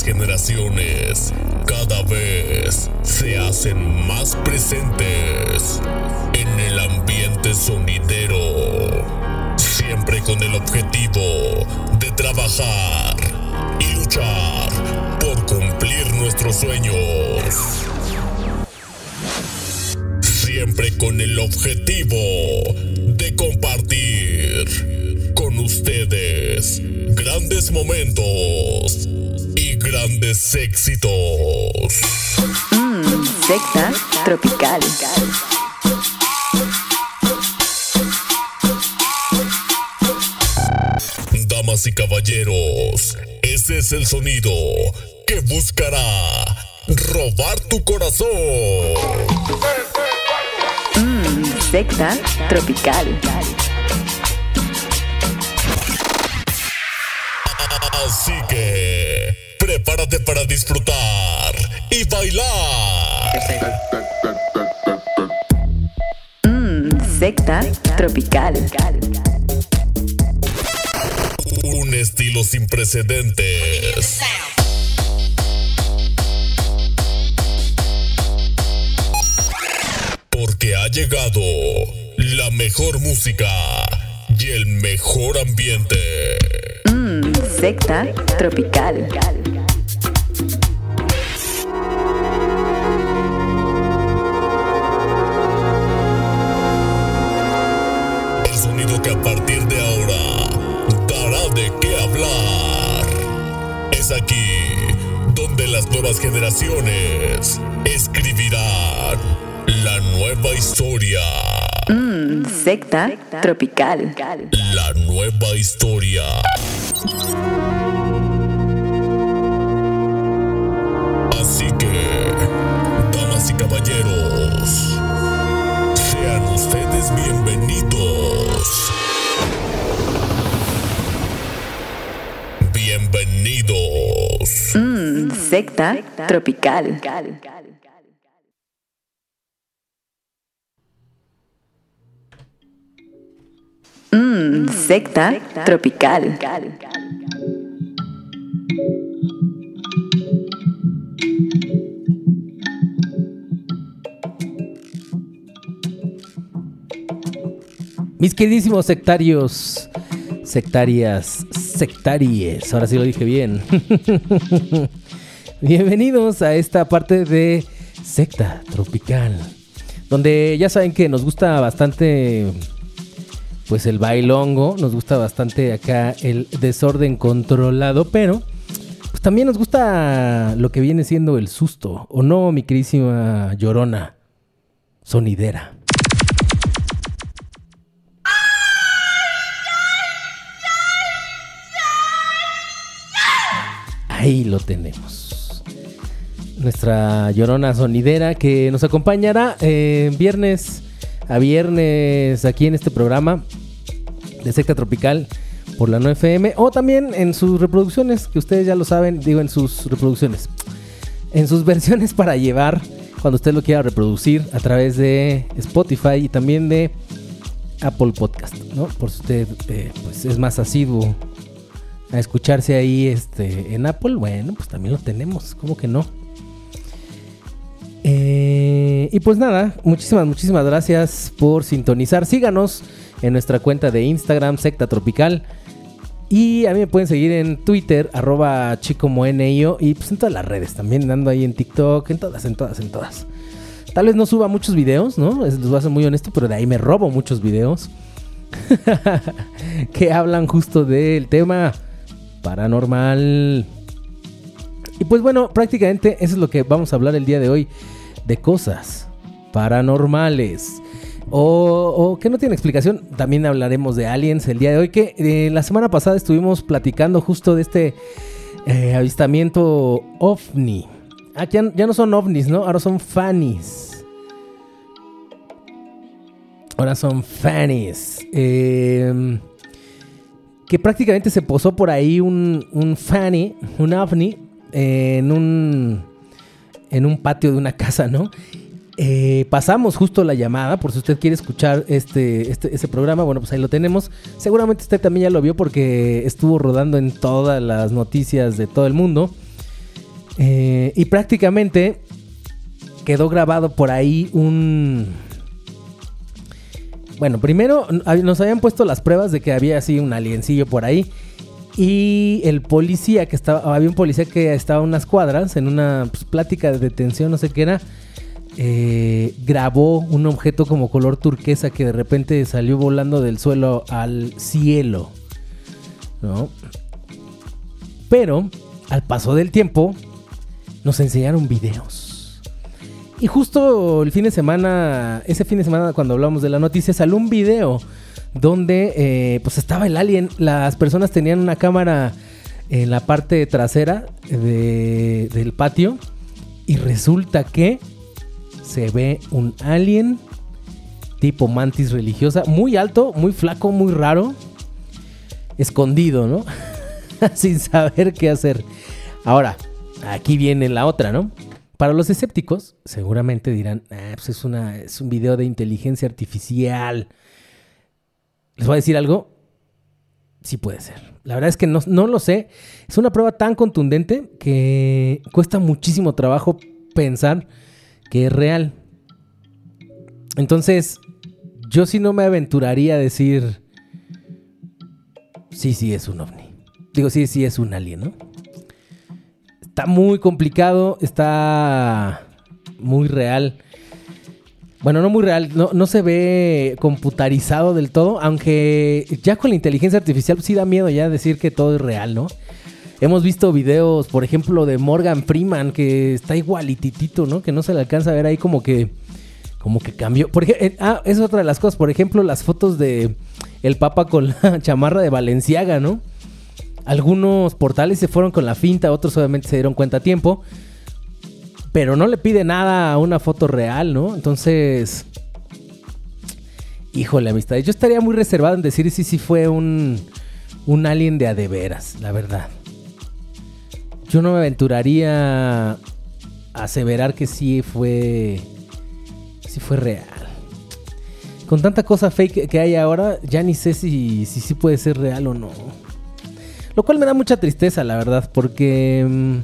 generaciones cada vez se hacen más presentes en el ambiente sonidero, siempre con el objetivo de trabajar y luchar por cumplir nuestros sueños. Siempre con el objetivo de compartir con ustedes grandes momentos grandes éxitos. Mmm, secta tropical. Damas y caballeros, ese es el sonido que buscará robar tu corazón. Mmm, secta tropical. Así que prepárate para disfrutar y bailar. Mmm, secta tropical. Un estilo sin precedentes. Porque ha llegado la mejor música y el mejor ambiente. Mmm, secta tropical. Generaciones escribirán la nueva historia. Mmm, secta tropical. La nueva historia. Secta tropical. Mmm, secta tropical. Mis queridísimos sectarios, sectarias, sectaries, ahora sí lo dije bien. Bienvenidos a esta parte de Secta Tropical, donde ya saben que nos gusta bastante pues el bailongo, nos gusta bastante acá el desorden controlado, pero pues también nos gusta lo que viene siendo el susto, ¿o no, mi queridísima llorona sonidera? Ahí lo tenemos. Nuestra llorona sonidera que nos acompañará eh, viernes a viernes aquí en este programa de Secta Tropical por la 9FM o también en sus reproducciones, que ustedes ya lo saben, digo en sus reproducciones, en sus versiones para llevar cuando usted lo quiera reproducir a través de Spotify y también de Apple Podcast, ¿no? Por si usted eh, pues es más asiduo a escucharse ahí este, en Apple, bueno, pues también lo tenemos, ¿cómo que no? Eh, y pues nada, muchísimas, muchísimas gracias por sintonizar. Síganos en nuestra cuenta de Instagram, Secta Tropical. Y a mí me pueden seguir en Twitter, arroba chicomoenio. Y pues en todas las redes también, dando ahí en TikTok, en todas, en todas, en todas. Tal vez no suba muchos videos, ¿no? Les voy a ser muy honesto, pero de ahí me robo muchos videos. que hablan justo del tema paranormal. Y pues bueno, prácticamente eso es lo que vamos a hablar el día de hoy. De cosas paranormales. O, que no tiene explicación. También hablaremos de aliens el día de hoy. Que eh, la semana pasada estuvimos platicando justo de este eh, avistamiento ovni. Ah, ya, no son ovnis, ¿no? Ahora son fannies. Ahora son fannies. Eh, que prácticamente se posó por ahí un, un fanny, un ovni, en un en un patio de una casa, ¿no? Eh, pasamos justo la llamada, por si usted quiere escuchar este, este, programa, bueno, pues ahí lo tenemos. Seguramente usted también ya lo vio porque estuvo rodando en todas las noticias de todo el mundo. Eh, y prácticamente quedó grabado por ahí un... Bueno, primero nos habían puesto las pruebas de que había así un aliencillo por ahí. Y el policía que estaba, había un policía que estaba a unas cuadras en una pues, plática de detención, no sé qué era, eh, grabó un objeto como color turquesa que de repente salió volando del suelo al cielo. ¿No? Pero al paso del tiempo nos enseñaron videos. Y justo el fin de semana, ese fin de semana cuando hablamos de la noticia, salió un video donde eh, pues estaba el alien. Las personas tenían una cámara en la parte trasera del patio y resulta que se ve un alien tipo mantis religiosa, muy alto, muy flaco, muy raro, escondido, ¿no? Sin saber qué hacer. Ahora, aquí viene la otra, ¿no? Para los escépticos, seguramente dirán, ah, pues es, un video de inteligencia artificial. ¿Les voy a decir algo? Sí puede ser. La verdad es que no, lo sé. Es una prueba tan contundente que cuesta muchísimo trabajo pensar que es real. Entonces, yo sí no me aventuraría a decir, sí, sí es un ovni. Digo, sí, sí es un alien, ¿no? Está muy complicado, está muy real. Bueno, no muy real, no, no, se ve computarizado del todo, aunque ya con la inteligencia artificial sí da miedo ya decir que todo es real, ¿no? Hemos visto videos, por ejemplo, de Morgan Freeman, que está igualititito, ¿no? Que no se le alcanza a ver ahí como que. Como que cambió. Por ejemplo, eh, ah, es otra de las cosas. Por ejemplo, las fotos de el Papa con la chamarra de Valenciaga, ¿no? Algunos portales se fueron con la finta, otros obviamente se dieron cuenta a tiempo. Pero no le pide nada a una foto real, ¿no? Entonces. Híjole, amistad. Yo estaría muy reservado en decir si sí fue un, un alien de adeveras, la verdad. Yo no me aventuraría a aseverar que sí fue. Sí fue real. Con tanta cosa fake que hay ahora, ya ni sé si, si sí puede ser real o no. Lo cual me da mucha tristeza, la verdad, porque.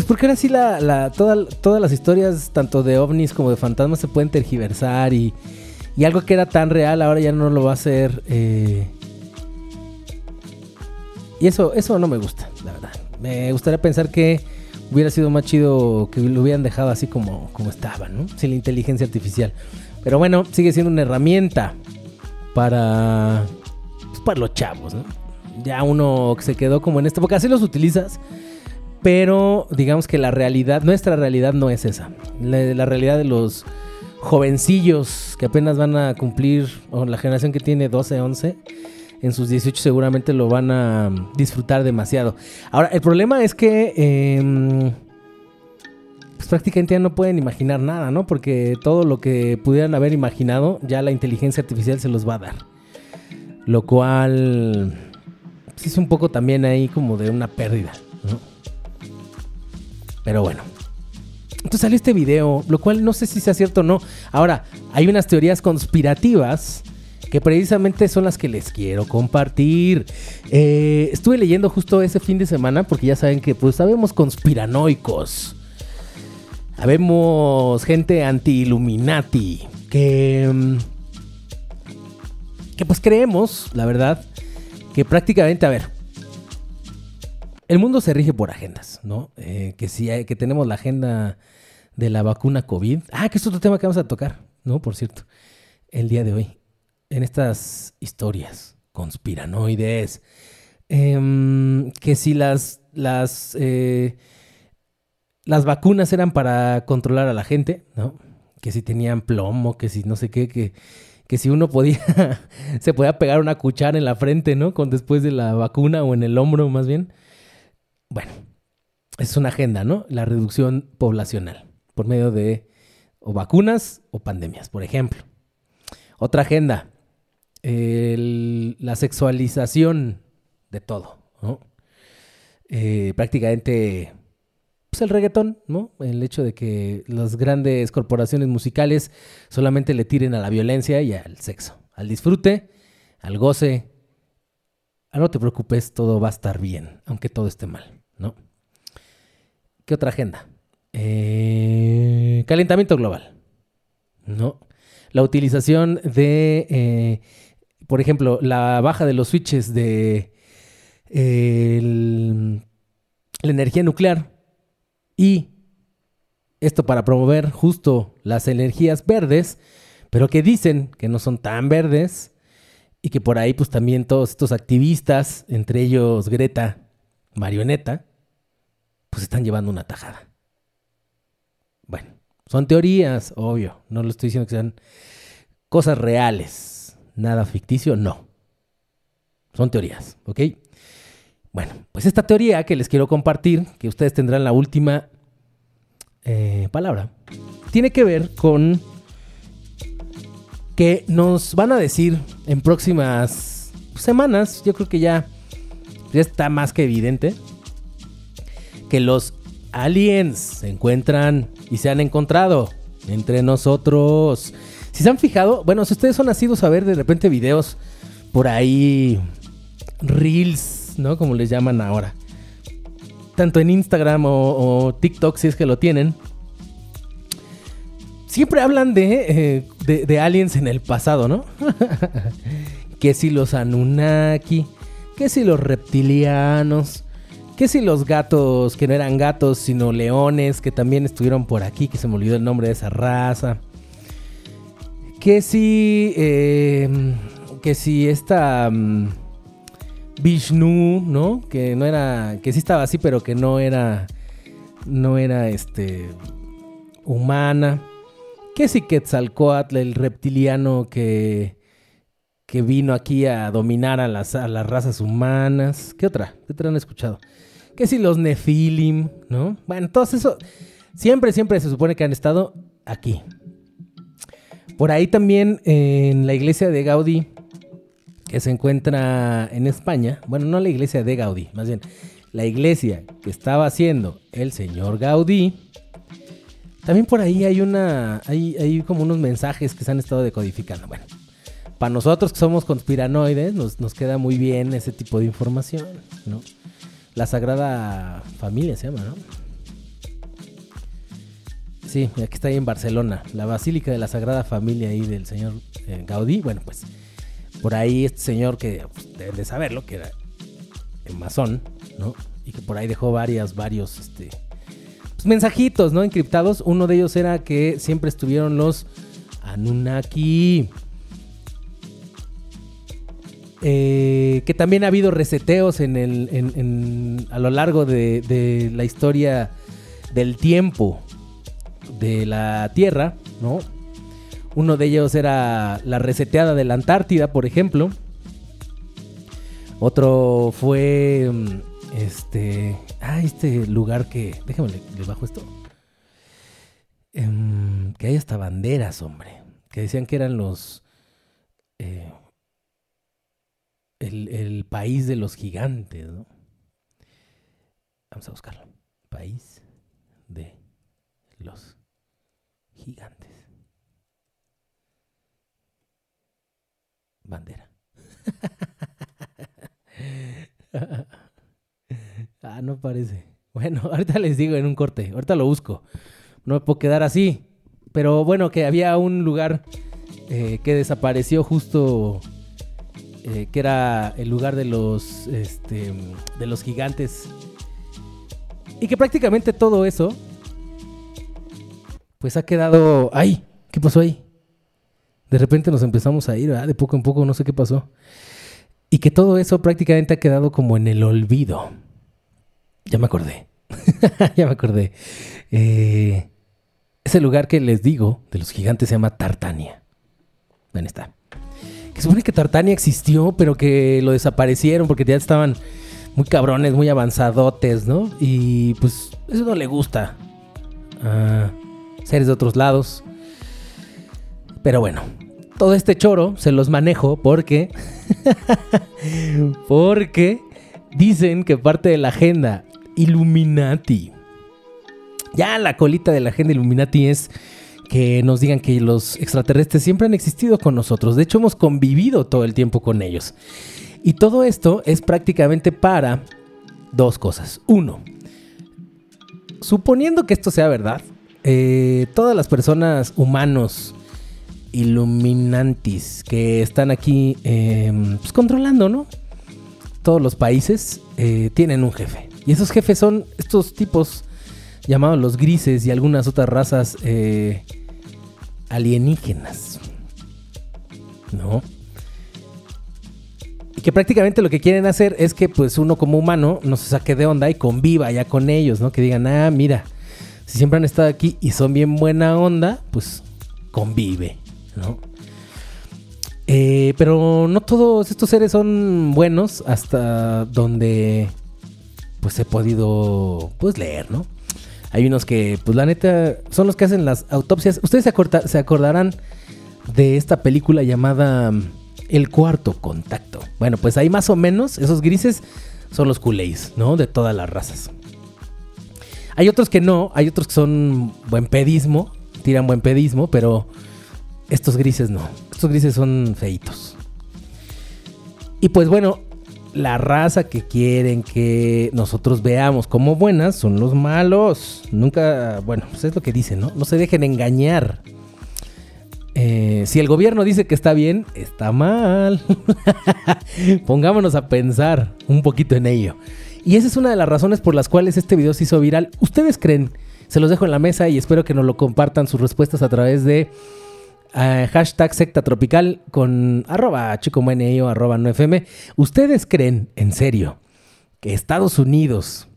Pues porque ahora sí la, todas las historias, tanto de ovnis como de fantasmas, se pueden tergiversar y, y algo que era tan real ahora ya no lo va a ser. Eh, y eso, eso no me gusta, la verdad. Me gustaría pensar que hubiera sido más chido que lo hubieran dejado así como, como estaba, ¿no? Sin la inteligencia artificial. Pero bueno, sigue siendo una herramienta para, pues, para los chavos, ¿no? Ya uno que se quedó como en esta porque así los utilizas, pero digamos que la realidad, nuestra realidad no es esa. La, realidad de los jovencillos que apenas van a cumplir, o la generación que tiene 12, 11, en sus 18 seguramente lo van a disfrutar demasiado. Ahora, el problema es que em, pues prácticamente ya no pueden imaginar nada, ¿no? Porque todo lo que pudieran haber imaginado, ya la inteligencia artificial se los va a dar. Lo cual pues, es un poco también ahí como de una pérdida. Pero bueno. Entonces salió este video, lo cual no sé si sea cierto o no. Ahora, hay unas teorías conspirativas que precisamente son las que les quiero compartir. Eh, estuve leyendo justo ese fin de semana porque ya saben que pues sabemos conspiranoicos. Sabemos gente anti-Illuminati que... Mm, que pues creemos, la verdad, que prácticamente, a ver, el mundo se rige por agendas, ¿no? Eh, que si hay, que tenemos la agenda de la vacuna COVID. Ah, que es otro tema que vamos a tocar, ¿no? Por cierto, el día de hoy en estas historias conspiranoides, em, que si las, las, eh, las vacunas eran para controlar a la gente, ¿no? Que si tenían plomo, que si no sé qué, que, que si uno podía, se podía pegar una cuchara en la frente, ¿no? Con después de la vacuna o en el hombro más bien. Bueno, es una agenda, ¿no? La reducción poblacional por medio de o vacunas o pandemias, por ejemplo. Otra agenda, la sexualización de todo, ¿no? Eh, prácticamente pues el reggaetón, ¿no? El hecho de que las grandes corporaciones musicales solamente le tiren a la violencia y al sexo, al disfrute, al goce. Ah, no te preocupes, todo va a estar bien, aunque todo esté mal. ¿Qué otra agenda? Eh, calentamiento global. ¿No? La utilización de, eh, por ejemplo, la baja de los switches de la energía nuclear y esto para promover justo las energías verdes, pero que dicen que no son tan verdes y que por ahí pues también todos estos activistas, entre ellos Greta Marioneta, pues están llevando una tajada. Bueno, son teorías, obvio, no lo estoy diciendo que sean cosas reales, nada ficticio, no. Son teorías, ¿ok? Bueno, pues esta teoría que les quiero compartir, que ustedes tendrán la última eh, palabra, tiene que ver con que nos van a decir en próximas semanas, yo creo que ya, ya está más que evidente, que los aliens se encuentran y se han encontrado entre nosotros. Si se han fijado, bueno, si ustedes son nacidos a ver de repente videos por ahí, reels, ¿no? Como les llaman ahora. Tanto en Instagram o, TikTok, si es que lo tienen. Siempre hablan de, eh, de, de aliens en el pasado, ¿no? que si los Anunnaki, que si los reptilianos, que si los gatos, que no eran gatos, sino leones, que también estuvieron por aquí, que se me olvidó el nombre de esa raza. Que si, eh, que si esta mm, Vishnu, ¿no? Que no era, que sí estaba así, pero que no era, no era, este, humana. Que si Quetzalcoatl, el reptiliano que, que vino aquí a dominar a las, a las razas humanas. ¿Qué otra? ¿Qué otra han escuchado? Que si los Nephilim, ¿no? Bueno, todos eso, siempre, siempre se supone que han estado aquí. Por ahí también en la iglesia de Gaudí, que se encuentra en España, bueno, no la iglesia de Gaudí, más bien la iglesia que estaba haciendo el señor Gaudí, también por ahí hay una, hay, hay como unos mensajes que se han estado decodificando. Bueno, para nosotros que somos conspiranoides, nos, nos queda muy bien ese tipo de información, ¿no? La Sagrada Familia se llama, ¿no? Sí, aquí está ahí en Barcelona, la Basílica de la Sagrada Familia ahí del señor eh, Gaudí. Bueno, pues por ahí este señor que pues, deben de saberlo, que era masón, ¿no? Y que por ahí dejó varias, varios, este, pues, mensajitos, ¿no? Encriptados. Uno de ellos era que siempre estuvieron los Anunnaki. Eh, que también ha habido reseteos en el, a lo largo de, la historia del tiempo de la Tierra, ¿no? Uno de ellos era la reseteada de la Antártida, por ejemplo. Otro fue mm, este, ah, este lugar que, déjame le bajo esto. Em, que hay hasta banderas, hombre, que decían que eran los eh, el, el país de los gigantes, ¿no? Vamos a buscarlo. País de los gigantes. Bandera. ah, no parece. Bueno, ahorita les digo en un corte. Ahorita lo busco. No me puedo quedar así. Pero bueno, que había un lugar eh, que desapareció justo. Eh, que era el lugar de los. Este. De los gigantes. Y que prácticamente todo eso. Pues ha quedado. ¡Ay! ¿Qué pasó ahí? De repente nos empezamos a ir, ¿verdad? De poco en poco, no sé qué pasó. Y que todo eso prácticamente ha quedado como en el olvido. Ya me acordé. ya me acordé. Eh, ese lugar que les digo de los gigantes se llama Tartania. Ven está. Que supone que Tartania existió, pero que lo desaparecieron porque ya estaban muy cabrones, muy avanzadotes, ¿no? Y pues eso no le gusta a seres de otros lados. Pero bueno, todo este choro se los manejo porque. porque dicen que parte de la agenda Illuminati. Ya la colita de la agenda Illuminati es que nos digan que los extraterrestres siempre han existido con nosotros. De hecho, hemos convivido todo el tiempo con ellos. Y todo esto es prácticamente para dos cosas. Uno, suponiendo que esto sea verdad, eh, todas las personas humanos iluminantis que están aquí em, pues, controlando, ¿no? Todos los países eh, tienen un jefe. Y esos jefes son estos tipos llamados los grises y algunas otras razas eh, alienígenas. ¿No? Y que prácticamente lo que quieren hacer es que pues uno como humano no se saque de onda y conviva ya con ellos, ¿no? Que digan, ah, mira, si siempre han estado aquí y son bien buena onda, pues convive, ¿no? Eh, pero no todos estos seres son buenos hasta donde pues he podido pues leer, ¿no? Hay unos que pues la neta son los que hacen las autopsias. Ustedes se, acordarán de esta película llamada mm, El cuarto contacto. Bueno, pues ahí más o menos esos grises son los culés, ¿no? De todas las razas. Hay otros que no, hay otros que son buen pedismo, tiran buen pedismo, pero estos grises no. Estos grises son feitos. Y pues bueno, la raza que quieren que nosotros veamos como buenas son los malos. Nunca, bueno, pues es lo que dicen, ¿no? No se dejen engañar. Eh, si el gobierno dice que está bien, está mal. Pongámonos a pensar un poquito en ello. Y esa es una de las razones por las cuales este video se hizo viral. ¿Ustedes creen? Se los dejo en la mesa y espero que nos lo compartan sus respuestas a través de hashtag secta tropical con arroba chico o arroba no fm. ¿Ustedes creen, en serio, que Estados Unidos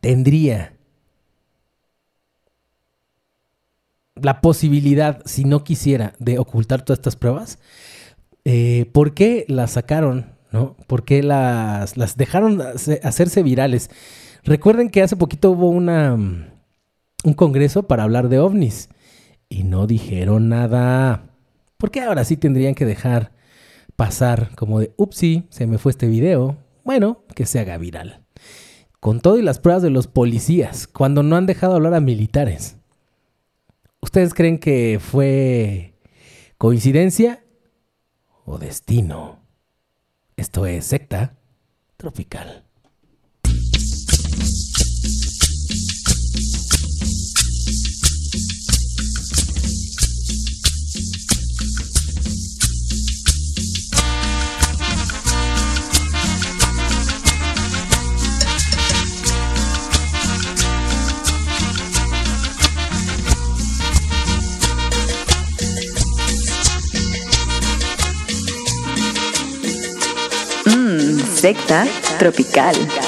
tendría la posibilidad, si no quisiera, de ocultar todas estas pruebas? Eh, ¿Por qué las sacaron ¿no? ¿Por qué las, dejaron hacerse virales? Recuerden que hace poquito hubo un congreso para hablar de ovnis y no dijeron nada. ¿Por qué ahora sí tendrían que dejar pasar como de, upsi, se me fue este video? Bueno, que se haga viral. Con todo y las pruebas de los policías, cuando no han dejado hablar a militares. ¿Ustedes creen que fue coincidencia o destino? Esto es Secta Tropical. Secta Tropical.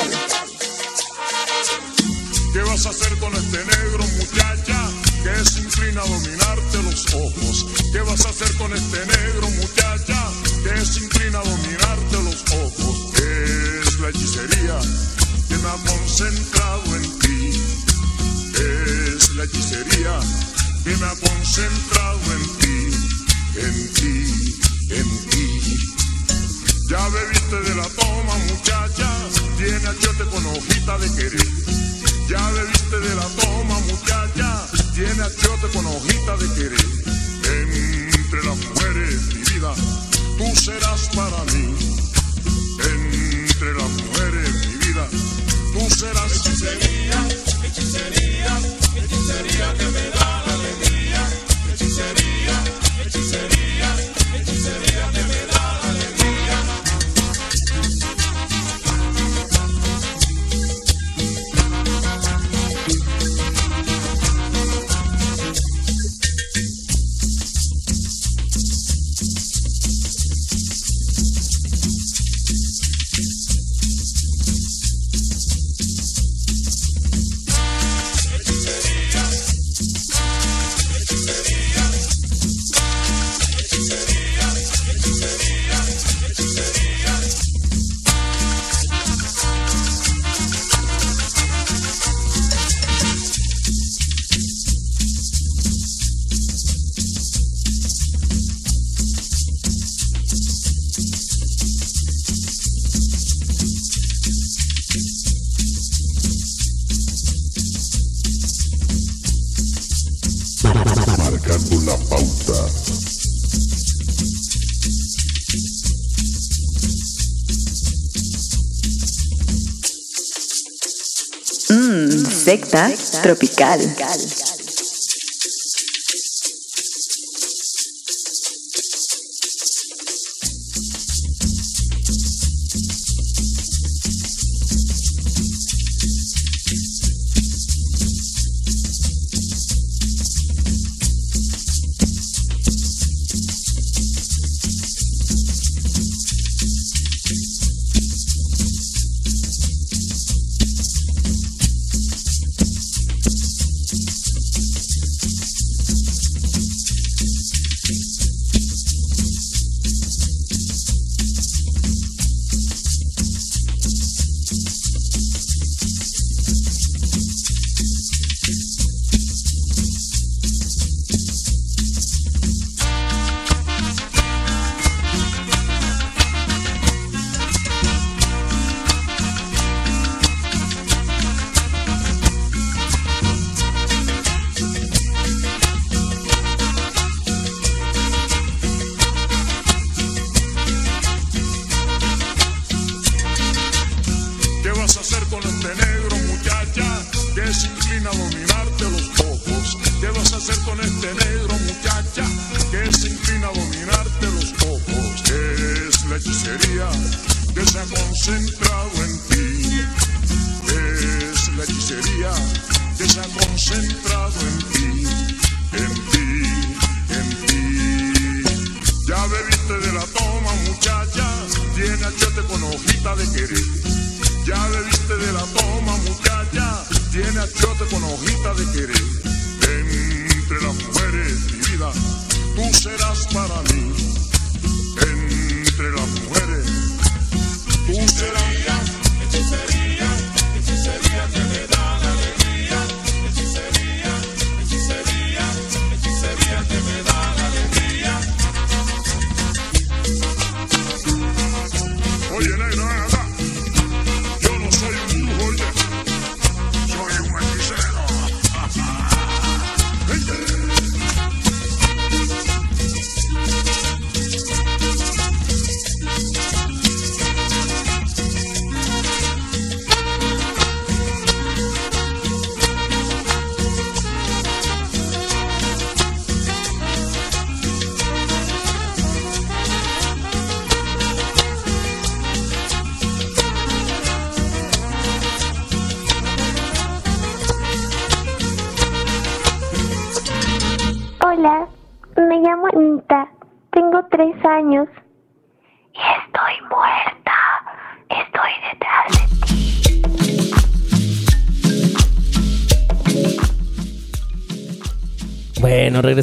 Secta Tropical.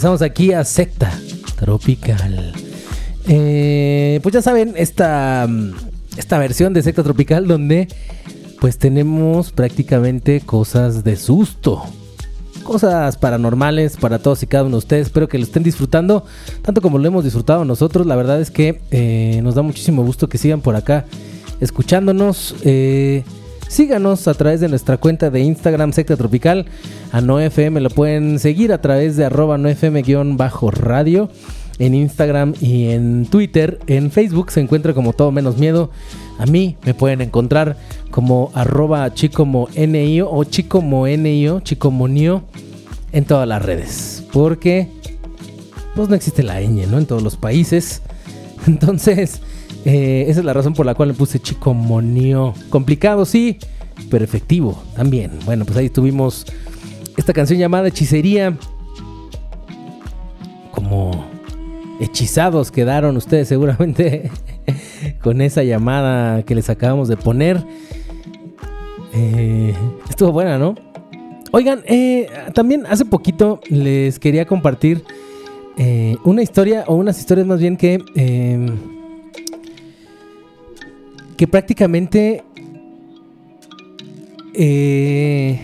Regresamos aquí a Secta Tropical. Eh, pues ya saben, esta, mm, esta versión de Secta Tropical donde pues tenemos prácticamente cosas de susto. Cosas paranormales para todos y cada uno de ustedes. Espero que lo estén disfrutando tanto como lo hemos disfrutado nosotros. La verdad es que eh, nos da muchísimo gusto que sigan por acá escuchándonos. Eh, síganos a través de nuestra cuenta de Instagram Secta Tropical. A NoFM lo pueden seguir a través de arroba NoFM-radio en Instagram y en Twitter. En Facebook se encuentra como todo menos miedo. A mí me pueden encontrar como arroba chicomonio o chicomonio, chicomonio en todas las redes. Porque pues no existe la ñ, ¿no? En todos los países. Entonces, eh, esa es la razón por la cual le puse chicomonio. Complicado, sí, pero efectivo también. Bueno, pues ahí tuvimos esta canción llamada Hechicería. Como hechizados quedaron ustedes seguramente con esa llamada que les acabamos de poner. Eh, estuvo buena, ¿no? Oigan, eh, también hace poquito les quería compartir una historia, o unas historias más bien que, que prácticamente eh,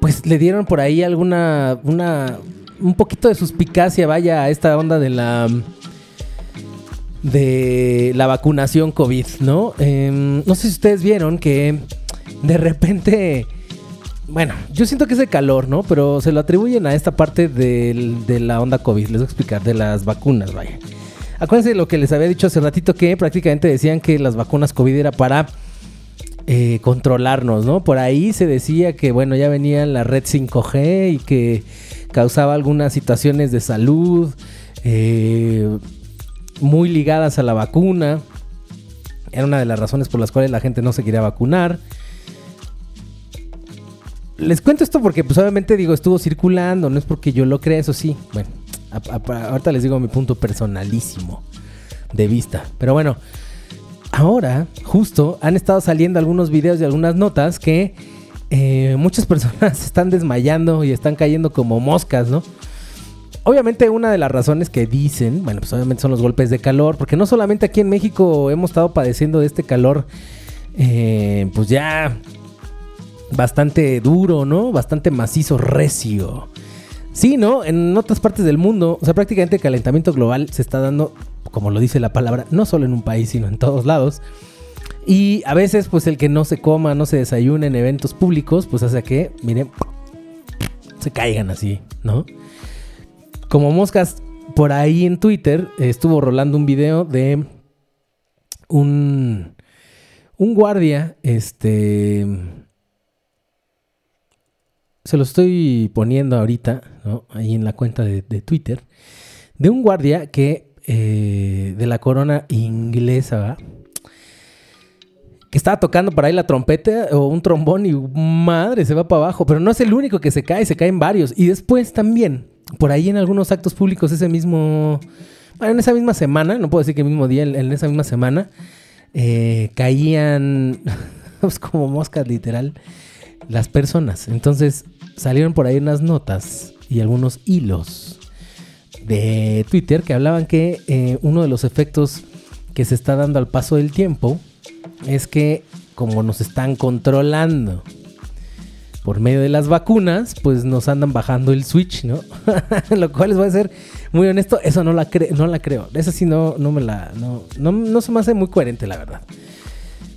pues le dieron por ahí alguna, una, un poquito de suspicacia, vaya, a esta onda de la de la vacunación COVID, ¿no? Em, no sé si ustedes vieron que de repente, bueno, yo siento que es el calor, ¿no? Pero se lo atribuyen a esta parte del- de la onda COVID, les voy a explicar, de las vacunas, vaya. Acuérdense de lo que les había dicho hace ratito que prácticamente decían que las vacunas COVID era para eh, controlarnos, ¿no? Por ahí se decía que, bueno, ya venía la red 5G y que causaba algunas situaciones de salud eh, muy ligadas a la vacuna. Era una de las razones por las cuales la gente no se quería vacunar. Les cuento esto porque, pues, obviamente, digo, estuvo circulando, no es porque yo lo crea, eso sí. Bueno, ahorita les digo mi punto personalísimo de vista. Pero bueno, ahora, justo, han estado saliendo algunos videos y algunas notas que eh, muchas personas están desmayando y están cayendo como moscas, ¿no? Obviamente una de las razones que dicen, bueno, pues obviamente son los golpes de calor, porque no solamente aquí en México hemos estado padeciendo de este calor, eh, pues ya bastante duro, ¿no? Bastante macizo, recio. Sí, ¿no? En otras partes del mundo, o sea, prácticamente el calentamiento global se está dando, como lo dice la palabra, no solo en un país, sino en todos lados. Y a veces, pues el que no se coma, no se desayune en eventos públicos, pues hace que, miren, se caigan así, ¿no? Como moscas, por ahí en Twitter estuvo rolando un video de un, un guardia, este... Se lo estoy poniendo ahorita, ¿no? Ahí en la cuenta de, Twitter. De un guardia que... eh, de la corona inglesa, que estaba tocando por ahí la trompeta o un trombón y madre, se va para abajo. Pero no es el único que se cae, se caen varios. Y después también, por ahí en algunos actos públicos ese mismo, bueno, en esa misma semana, no puedo decir que el mismo día, en, en esa misma semana, eh, caían pues, como moscas literal las personas. Entonces salieron por ahí unas notas y algunos hilos de Twitter que hablaban que eh, uno de los efectos que se está dando al paso del tiempo es que como nos están controlando por medio de las vacunas, pues nos andan bajando el switch, ¿no? Lo cual les voy a ser muy honesto, eso no la, cre- no la creo. Esa sí no, no me la... No, no, no se me hace muy coherente, la verdad.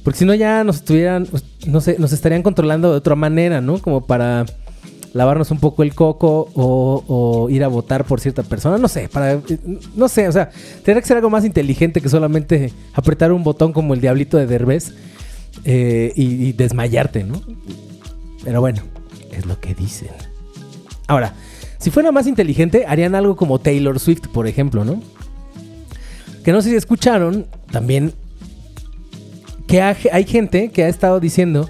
Porque si no ya nos estuvieran, pues, no sé, nos estarían controlando de otra manera, ¿no? Como para lavarnos un poco el coco o, o ir a votar por cierta persona, no sé, para, no sé, o sea, tendría que ser algo más inteligente que solamente apretar un botón como el diablito de Derbez eh, y, y desmayarte, ¿no? Pero bueno, es lo que dicen. Ahora, si fuera más inteligente, harían algo como Taylor Swift, por ejemplo, ¿no? Que no sé si escucharon también que ha- hay gente que ha estado diciendo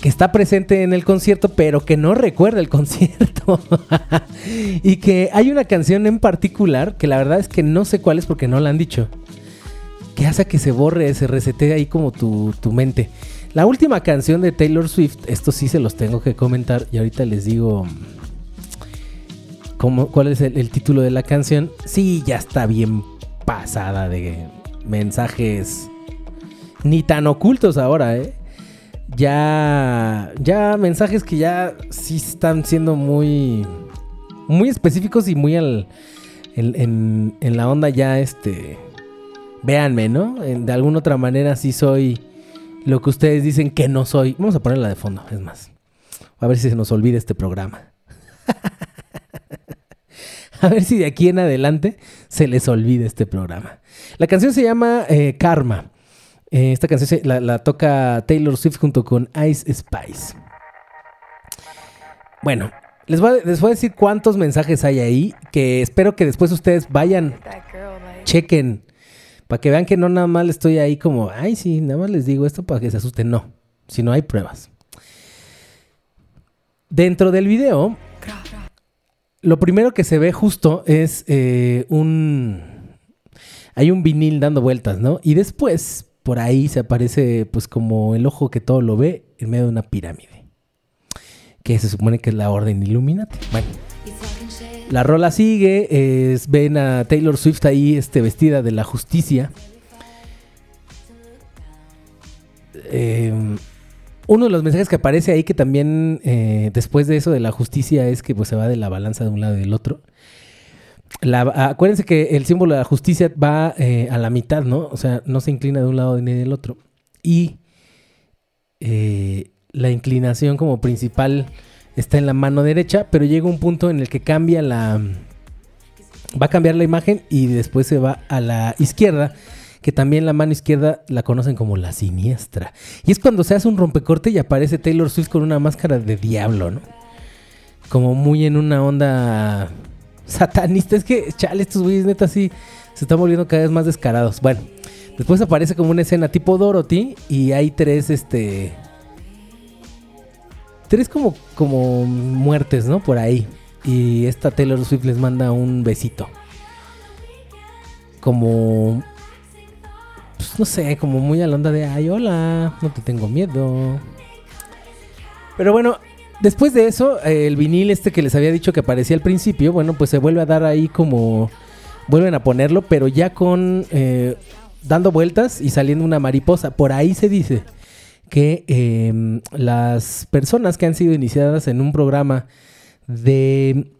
que está presente en el concierto, pero que no recuerda el concierto. y que hay una canción en particular, que la verdad es que no sé cuál es porque no la han dicho, que hace que se borre, se resete ahí como tu, tu mente. La última canción de Taylor Swift, esto sí se los tengo que comentar y ahorita les digo cómo, cuál es el, el título de la canción. Sí, ya está bien pasada de mensajes ni tan ocultos ahora, ¿eh? Ya, ya mensajes que ya sí están siendo muy, muy específicos y muy al, en, la onda ya, este, véanme, ¿no? De alguna otra manera sí soy lo que ustedes dicen que no soy. Vamos a ponerla de fondo, es más. A ver si se nos olvida este programa. A ver si de aquí en adelante se les olvida este programa. La canción se llama eh, Karma. Eh, esta canción la, toca Taylor Swift junto con Ice Spice. Bueno, les voy, a, decir cuántos mensajes hay ahí. Que espero que después ustedes vayan, chequen. Para que vean que no nada más estoy ahí como, ay, sí, nada más les digo esto para que se asusten. No, si no hay pruebas. Dentro del video, lo primero que se ve justo es eh, un... Hay un vinil dando vueltas, ¿no? Y después, por ahí se aparece pues como el ojo que todo lo ve en medio de una pirámide. Que se supone que es la orden Illuminati. Bueno. La rola sigue, es- ven a Taylor Swift ahí este, vestida de la justicia. Eh, uno de los mensajes que aparece ahí que también eh, después de eso de la justicia es que pues, se va de la balanza de un lado y del otro. La- acuérdense que el símbolo de la justicia va eh, a la mitad, ¿no? O sea, no se inclina de un lado ni del otro. Y eh, la inclinación como principal está en la mano derecha, pero llega un punto en el que cambia la... Va a cambiar la imagen y después se va a la izquierda, que también la mano izquierda la conocen como la siniestra. Y es cuando se hace un rompecorte y aparece Taylor Swift con una máscara de diablo, ¿no? Como muy en una onda satanista. Es que, chale, estos güeyes neta sí se están volviendo cada vez más descarados. Bueno, después aparece como una escena tipo Dorothy y hay tres, este... Tres como, como muertes, ¿no? Por ahí. Y esta Taylor Swift les manda un besito. Como... Pues no sé, como muy a la onda de, ay, hola, no te tengo miedo. Pero bueno, después de eso, eh, el vinil este que les había dicho que aparecía al principio, bueno, pues se vuelve a dar ahí como... Vuelven a ponerlo, pero ya con... eh, dando vueltas y saliendo una mariposa. Por ahí se dice que eh, las personas que han sido iniciadas en un programa de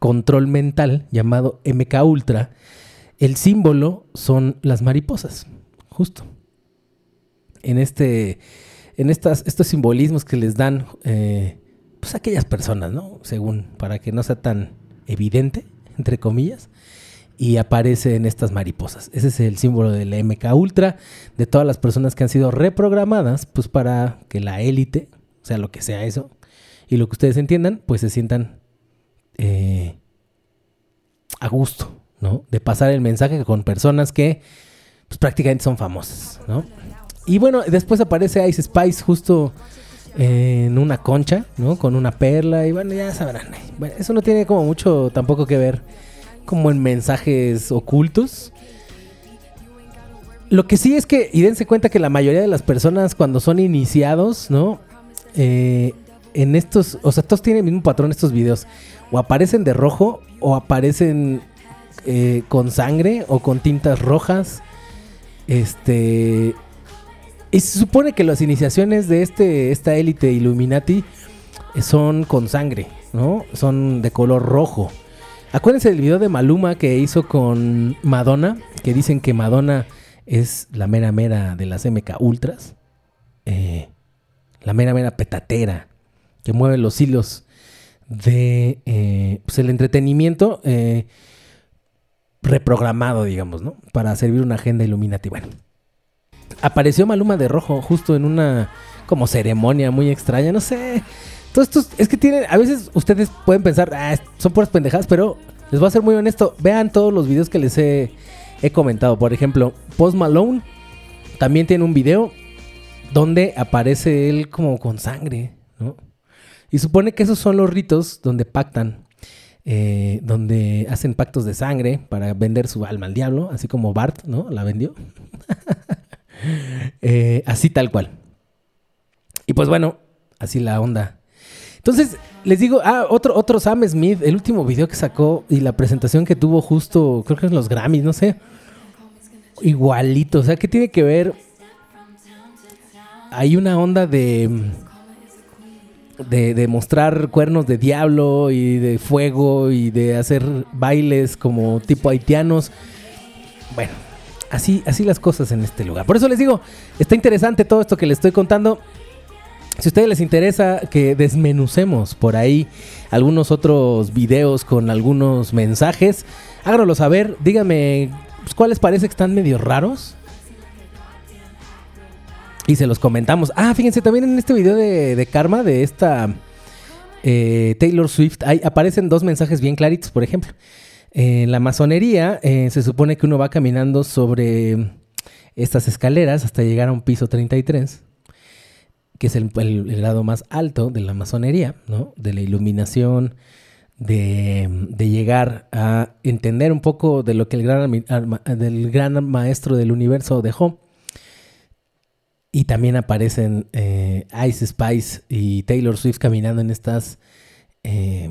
control mental llamado MK Ultra, el símbolo son las mariposas, justo. En este, en estas, estos simbolismos que les dan, eh, pues aquellas personas, ¿no? Según, para que no sea tan evidente, entre comillas, y aparece en estas mariposas. Ese es el símbolo del MK Ultra, de todas las personas que han sido reprogramadas, pues para que la élite, o sea, lo que sea eso, y lo que ustedes entiendan, pues se sientan eh, a gusto, ¿no? De pasar el mensaje con personas que pues, prácticamente son famosas, ¿no? Y bueno, después aparece Ice Spice justo en una concha, ¿no? Con una perla y bueno, ya sabrán. Bueno, eso no tiene como mucho tampoco que ver como en mensajes ocultos. Lo que sí es que, y dense cuenta que la mayoría de las personas cuando son iniciados, ¿no? Eh, en estos, o sea, todos tienen el mismo patrón estos videos. O aparecen de rojo, o aparecen eh, con sangre, o con tintas rojas. Este. Y se supone que las iniciaciones de este, esta élite Illuminati eh, son con sangre, ¿no? Son de color rojo. Acuérdense del video de Maluma que hizo con Madonna, que dicen que Madonna es la mera mera de las MK Ultras. Eh, la mera mera petatera que mueve los hilos de eh, pues el entretenimiento reprogramado, digamos, ¿no? Para servir una agenda Illuminati. Bueno, apareció Maluma de rojo justo en una como ceremonia muy extraña, no sé. Estos, es que tienen, a veces ustedes pueden pensar, ah, son puras pendejadas, pero les voy a ser muy honesto. Vean todos los videos que les he, he comentado. Por ejemplo, Post Malone también tiene un video donde aparece él como con sangre. Y supone que esos son los ritos donde pactan, eh, donde hacen pactos de sangre para vender su alma al diablo, así como Bart, ¿no? La vendió. Así tal cual. Y pues bueno, así la onda. Entonces, les digo, ah, otro, otro Sam Smith, el último video que sacó y la presentación que tuvo justo, creo que en los Grammys, no sé. Igualito, o sea, ¿qué tiene que ver? Hay una onda de de, de mostrar cuernos de diablo y de fuego y de hacer bailes como tipo haitianos. Bueno, así, así las cosas en este lugar. Por eso les digo, está interesante todo esto que les estoy contando. Si a ustedes les interesa que desmenucemos por ahí algunos otros videos con algunos mensajes, háganlo saber. Díganme pues, cuáles parece que están medio raros. Y se los comentamos. Ah, fíjense, también en este video de, Karma, de esta eh, Taylor Swift, aparecen dos mensajes bien claritos, por ejemplo. En la masonería eh, se supone que uno va caminando sobre estas escaleras hasta llegar a un piso 33, que es el, grado más alto de la masonería, ¿no? De la iluminación, de, llegar a entender un poco de lo que el gran maestro del universo dejó. Y también aparecen eh, Ice Spice y Taylor Swift caminando en estas eh,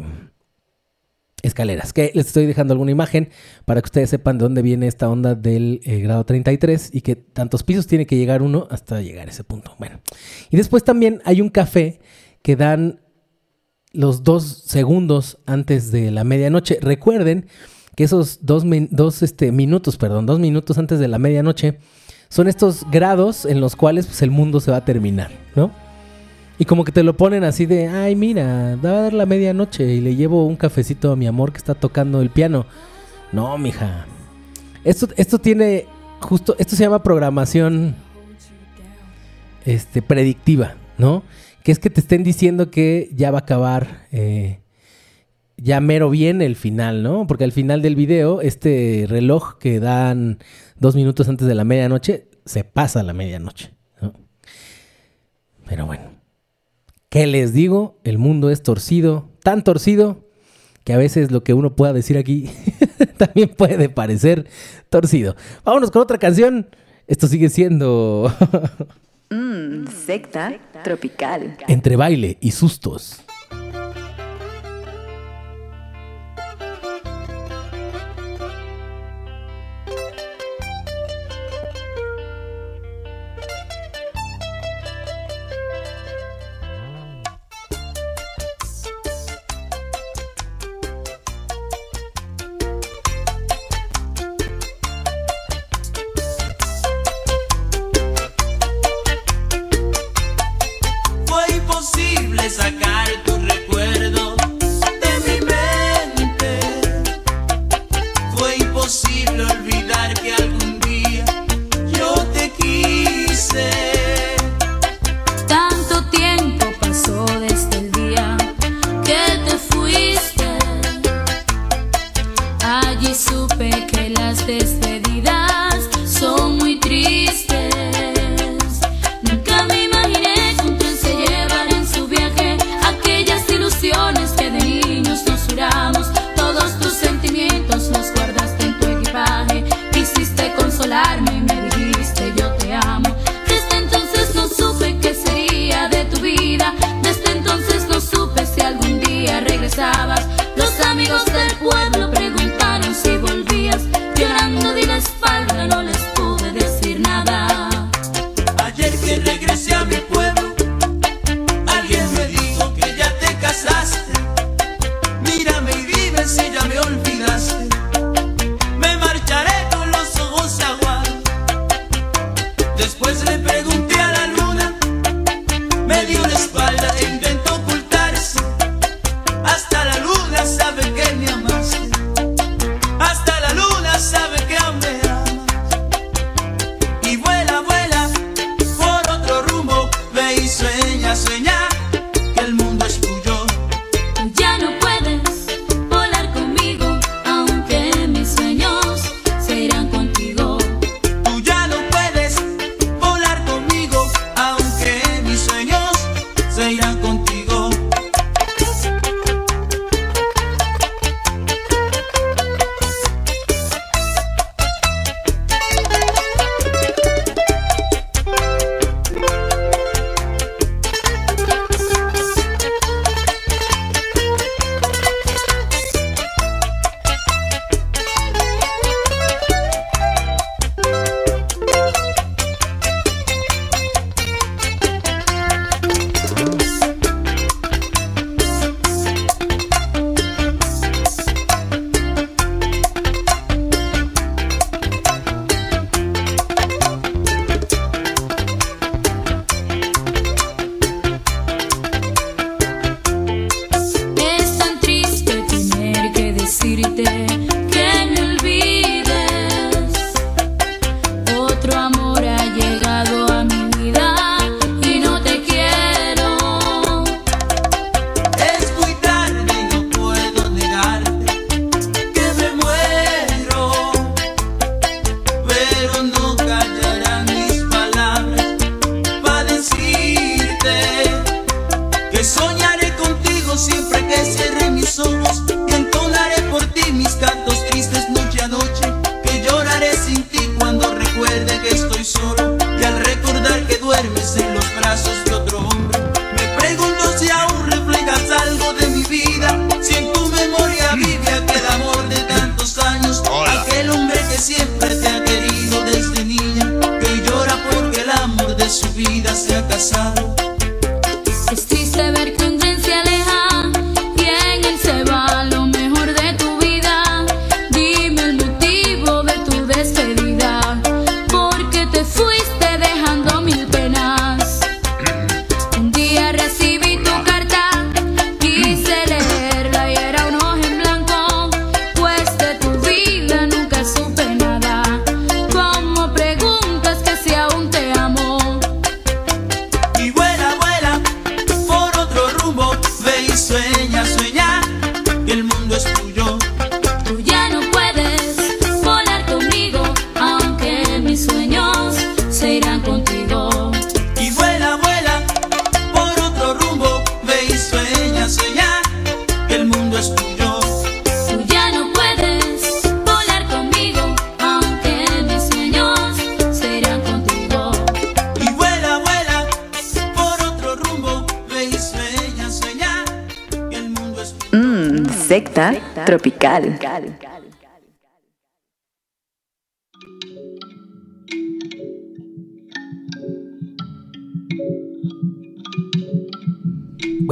escaleras. Que les estoy dejando alguna imagen para que ustedes sepan de dónde viene esta onda del eh, grado 33 y que tantos pisos tiene que llegar uno hasta llegar a ese punto. Bueno, y después también hay un café que dan los dos segundos antes de la medianoche. Recuerden que esos dos, dos este, minutos, perdón, dos minutos antes de la medianoche son estos grados en los cuales pues, el mundo se va a terminar, ¿no? Y como que te lo ponen así de, ay, mira, va a dar la medianoche y le llevo un cafecito a mi amor que está tocando el piano. No, mija. Esto, esto tiene justo, esto se llama programación este, predictiva, ¿no? Que es que te estén diciendo que ya va a acabar, eh, ya mero bien el final, ¿no? Porque al final del video, este reloj que dan dos minutos antes de la medianoche, se pasa la medianoche, ¿no? Pero bueno, ¿qué les digo? El mundo es torcido, tan torcido que a veces lo que uno pueda decir aquí también puede parecer torcido. Vámonos con otra canción. Esto sigue siendo Mmm, secta tropical. entre baile y sustos.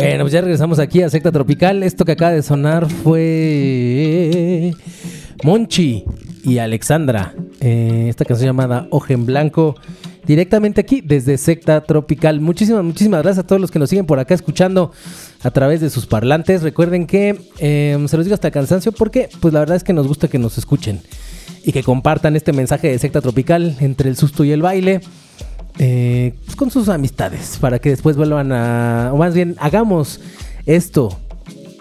Bueno, pues ya regresamos aquí a Secta Tropical. Esto que acaba de sonar fue Monchi y Alexandra. Eh, esta canción llamada Ojo en Blanco. Directamente aquí desde Secta Tropical. Muchísimas, muchísimas gracias a todos los que nos siguen por acá escuchando a través de sus parlantes. Recuerden que eh, se los digo hasta cansancio porque pues la verdad es que nos gusta que nos escuchen y que compartan este mensaje de Secta Tropical entre el susto y el baile eh, pues, con sus amistades para que después vuelvan a, o más bien hagamos esto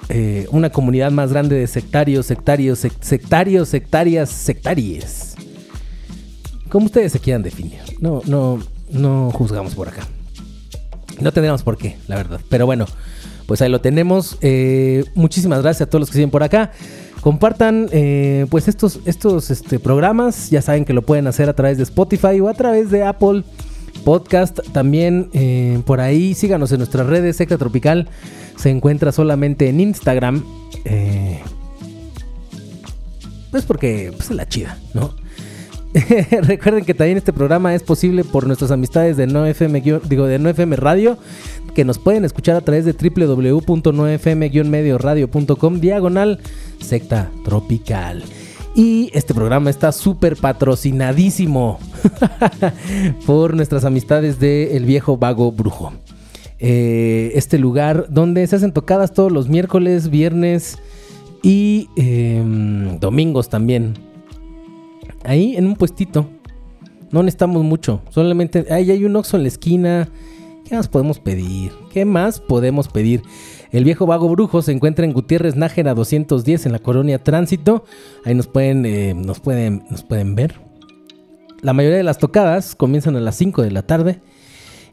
eh, una comunidad más grande de sectarios, sectarios, sec- sectarios, sectarias, sectaries. Como ustedes se quieran definir. No, no, no juzgamos por acá. No tendríamos por qué, la verdad. Pero bueno, pues ahí lo tenemos. Eh, muchísimas gracias a todos los que siguen por acá. Compartan pues estos, estos este, programas. Ya saben que lo pueden hacer a través de Spotify o a través de Apple Podcast. También eh, por ahí síganos en nuestras redes. Secta Tropical se encuentra solamente en Instagram. Eh, pues porque pues, es la chida, ¿no? Recuerden que también este programa es posible por nuestras amistades de No FM, guión- digo, de No FM Radio, que nos pueden escuchar a través de www.nofm-medioradio.com diagonal secta tropical. Y este programa está súper patrocinadísimo por nuestras amistades de El Viejo Vago Brujo. Eh, este lugar donde se hacen tocadas todos los miércoles, viernes y em, domingos también ahí en un puestito. No necesitamos mucho. Solamente ahí hay un Oxxo en la esquina. ¿Qué más podemos pedir? ¿Qué más podemos pedir? El viejo vago brujo se encuentra en Gutiérrez Nájera 210 en la colonia Tránsito. Ahí nos pueden, eh, nos pueden, nos pueden ver. La mayoría de las tocadas comienzan a las 5 de la tarde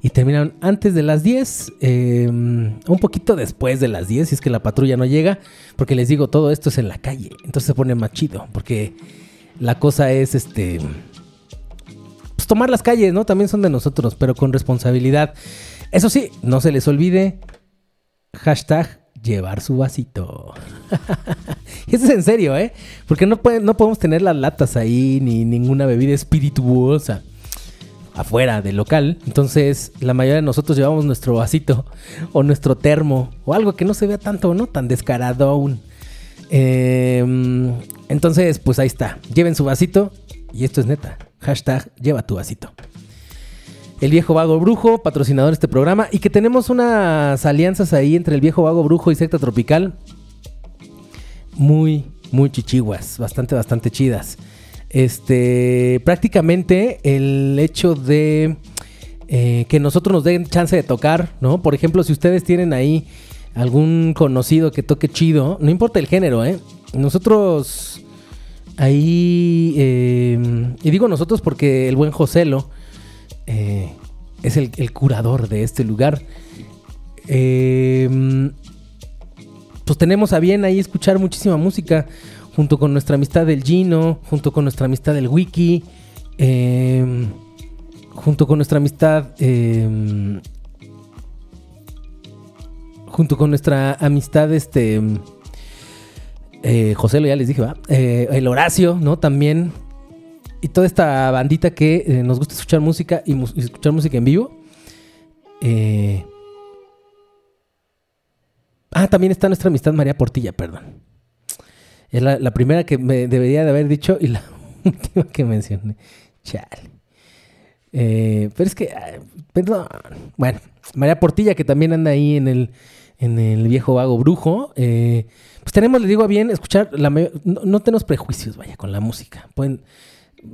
y terminan antes de las 10, eh, un poquito después de las 10, si es que la patrulla no llega, porque les digo, todo esto es en la calle, entonces se pone más chido, porque la cosa es este pues tomar las calles, ¿no? También son de nosotros, pero con responsabilidad. Eso sí, no se les olvide hashtag llevar su vasito. Eso es en serio, ¿eh? Porque no, podemos tener las latas ahí ni ninguna bebida espirituosa afuera del local. Entonces, la mayoría de nosotros llevamos nuestro vasito o nuestro termo o algo que no se vea tanto, ¿no? Tan descarado aún. Eh, entonces, pues ahí está. Lleven su vasito. Y esto es neta. Hashtag lleva tu vasito. El viejo vago brujo, patrocinador de este programa. Y que tenemos unas alianzas ahí entre el viejo vago brujo y secta tropical. Muy, muy chichiguas. Bastante, bastante chidas. Este, prácticamente el hecho de eh, que nosotros nos den chance de tocar, ¿no? Por ejemplo, si ustedes tienen ahí algún conocido que toque chido, no importa el género, ¿eh? Nosotros ahí, eh, y digo nosotros porque el buen Joselo eh, es el, curador de este lugar. Eh, pues tenemos a bien ahí escuchar muchísima música junto con nuestra amistad del Gino, junto con nuestra amistad del Wiki, eh, junto con nuestra amistad, eh, junto con nuestra amistad, este, eh, José, ya les dije, ¿va? Eh, el Horacio, ¿no? También. Y toda esta bandita que eh, nos gusta escuchar música y, escuchar música en vivo. Eh, ah, también está nuestra amistad María Portilla, perdón. Es la, primera que me debería de haber dicho y la última que mencioné. Chale. Eh, pero es que, perdón. Bueno, María Portilla, que también anda ahí en el, en el viejo vago brujo. pues tenemos, les digo a bien, escuchar. La no, no tenemos prejuicios, vaya, con la música. Pueden,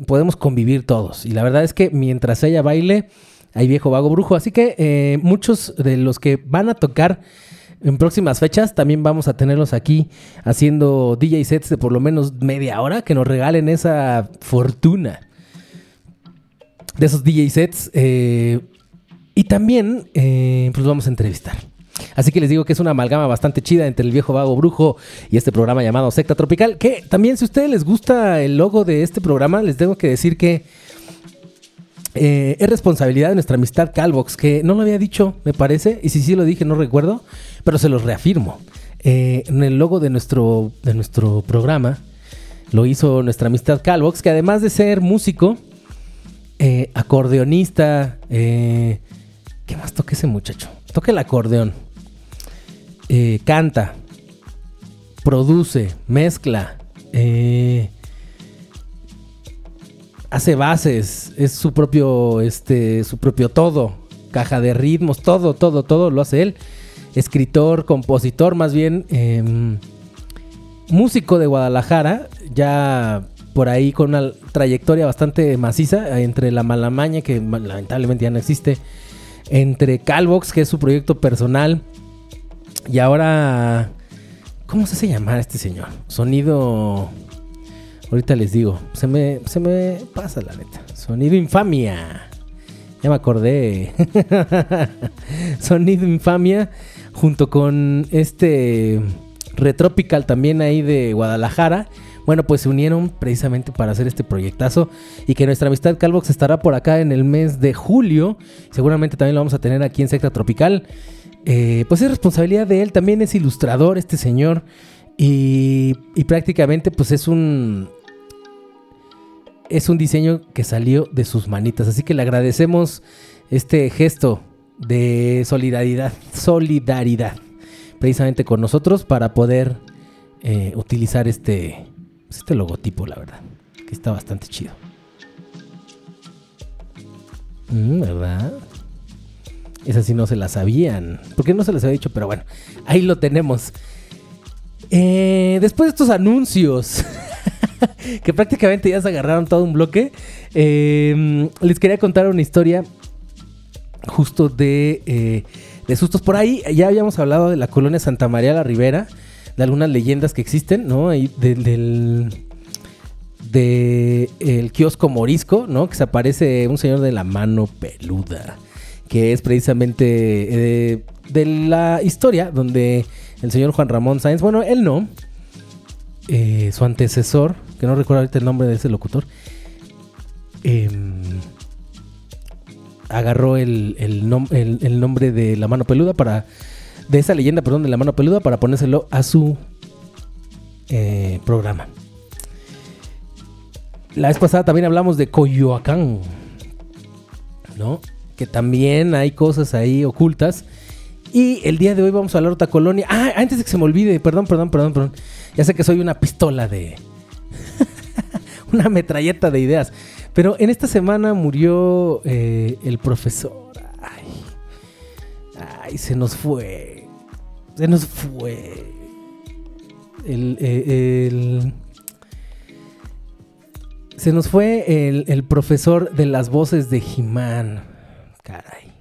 podemos convivir todos. Y la verdad es que mientras ella baile, hay viejo vago brujo. Así que eh, muchos de los que van a tocar En próximas fechas también vamos a tenerlos aquí haciendo DJ sets de por lo menos media hora que nos regalen esa fortuna de esos DJ sets. eh, y también, eh, pues vamos a entrevistar. Así que les digo que es una amalgama bastante chida entre el viejo vago brujo y este programa llamado Secta Tropical. Que también, si a ustedes les gusta el logo de este programa, les tengo que decir que eh, es responsabilidad de nuestra amistad Calvox, que no lo había dicho, me parece, y si sí lo dije, no recuerdo, pero se los reafirmo. Eh, en el logo de nuestro, de nuestro programa lo hizo nuestra amistad Calvox, que además de ser músico, eh, acordeonista, ¿qué más toca ese muchacho? Toca el acordeón, eh, canta, produce, mezcla, eh, hace bases, es su propio, este, su propio todo, caja de ritmos, todo, todo, todo lo hace él. Escritor, compositor, más bien em, músico de Guadalajara, ya por ahí con una trayectoria bastante maciza entre la Malamaña, que lamentablemente ya no existe, entre Calvox, que es su proyecto personal, y ahora, ¿cómo se hace llamar este señor? Sonido, ahorita les digo, se me, se me pasa la neta, Sonido Infamia. Ya me acordé. Sonido Infamia. Junto con este Retropical también ahí de Guadalajara. Bueno, pues se unieron precisamente para hacer este proyectazo. Y que nuestra amistad Calvox estará por acá en el mes de julio. Seguramente también lo vamos a tener aquí en Secta Tropical. Eh, pues es responsabilidad de él. También es ilustrador este señor. Y, prácticamente pues es un es un diseño que salió de sus manitas. Así que le agradecemos este gesto de solidaridad, solidaridad, precisamente con nosotros para poder eh, utilizar este, este logotipo, la verdad, que está bastante chido. Mm, ¿Verdad? Esa sí no se la sabían. ¿Por qué no se las había dicho? Pero bueno, ahí lo tenemos. Eh, después de estos anuncios, que prácticamente ya se agarraron todo un bloque, eh, les quería contar una historia justo de, eh, de sustos. Por ahí ya habíamos hablado de la colonia Santa María la Ribera, de algunas leyendas que existen, ¿no? Ahí de- del de el kiosco morisco, ¿no? Que se aparece un señor de la mano peluda, que es precisamente eh, de la historia donde el señor Juan Ramón Sáenz, bueno, él no, eh, su antecesor, que no recuerdo ahorita el nombre de ese locutor, em, agarró el, el nom- el- nombre de la mano peluda para, de esa leyenda, perdón, de la mano peluda para ponérselo a su eh, programa. La vez pasada también hablamos de Coyoacán, ¿no? Que también hay cosas ahí ocultas. Y el día de hoy vamos a hablar de otra colonia. Ah, antes de que se me olvide, perdón, perdón, perdón, perdón. Ya sé que soy una pistola de. una metralleta de ideas. Pero en esta semana murió eh, el profesor. Ay. Ay, se nos fue. Se nos fue. El. eh, el- se nos fue el, el profesor de las voces de He-Man. Caray.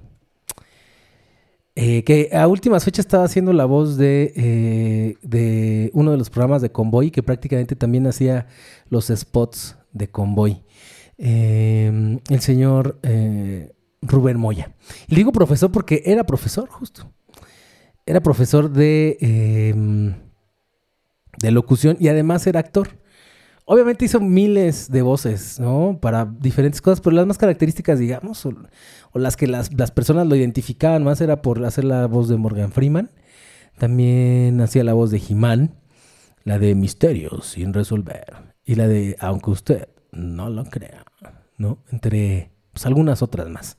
Eh, que a últimas fechas estaba haciendo la voz de, eh, de uno de los programas de Convoy, que prácticamente también hacía los spots de Convoy. Eh, el señor eh, Rubén Moya. Y digo profesor porque era profesor, justo. Era profesor de, eh, de locución y además era actor. Obviamente hizo miles de voces, ¿no? Para diferentes cosas, pero las más características, digamos, o, las que las, las personas lo identificaban más era por hacer la voz de Morgan Freeman. También hacía la voz de He-Man, la de Misterios sin resolver y la de Aunque usted no lo crea, ¿no? Entre pues, algunas otras más.